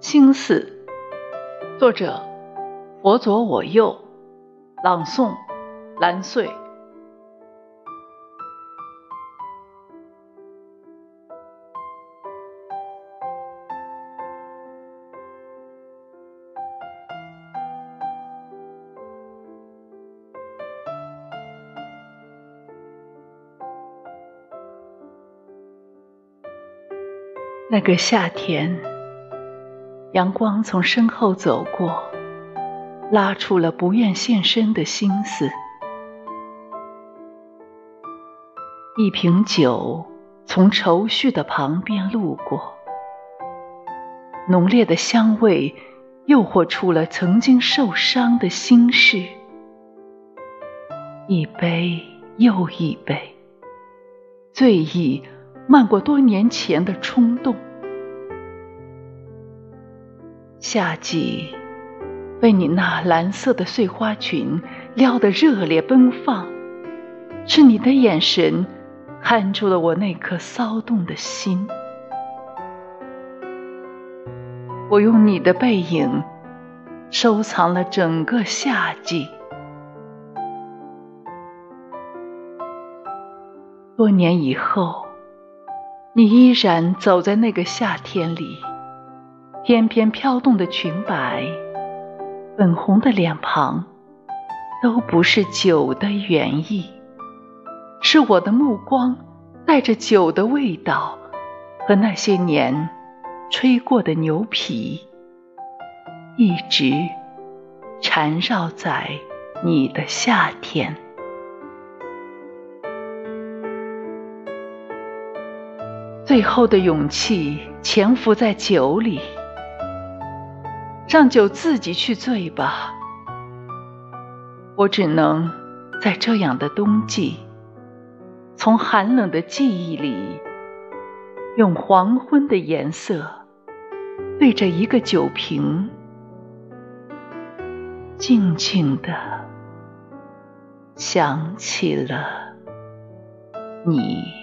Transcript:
心思，作者：佛左我右，朗诵：蓝穗。那个夏天，阳光从身后走过，拉出了不愿现身的心思。一瓶酒从愁绪的旁边路过，浓烈的香味诱惑出了曾经受伤的心事。一杯又一杯，醉意。漫过多年前的冲动，夏季被你那蓝色的碎花裙撩得热烈奔放，是你的眼神看住了我那颗骚动的心。我用你的背影收藏了整个夏季，多年以后。你依然走在那个夏天里，翩翩飘动的裙摆，粉红的脸庞，都不是酒的原意，是我的目光带着酒的味道和那些年吹过的牛皮，一直缠绕在你的夏天。最后的勇气潜伏在酒里，让酒自己去醉吧。我只能在这样的冬季，从寒冷的记忆里，用黄昏的颜色，对着一个酒瓶，静静的想起了你。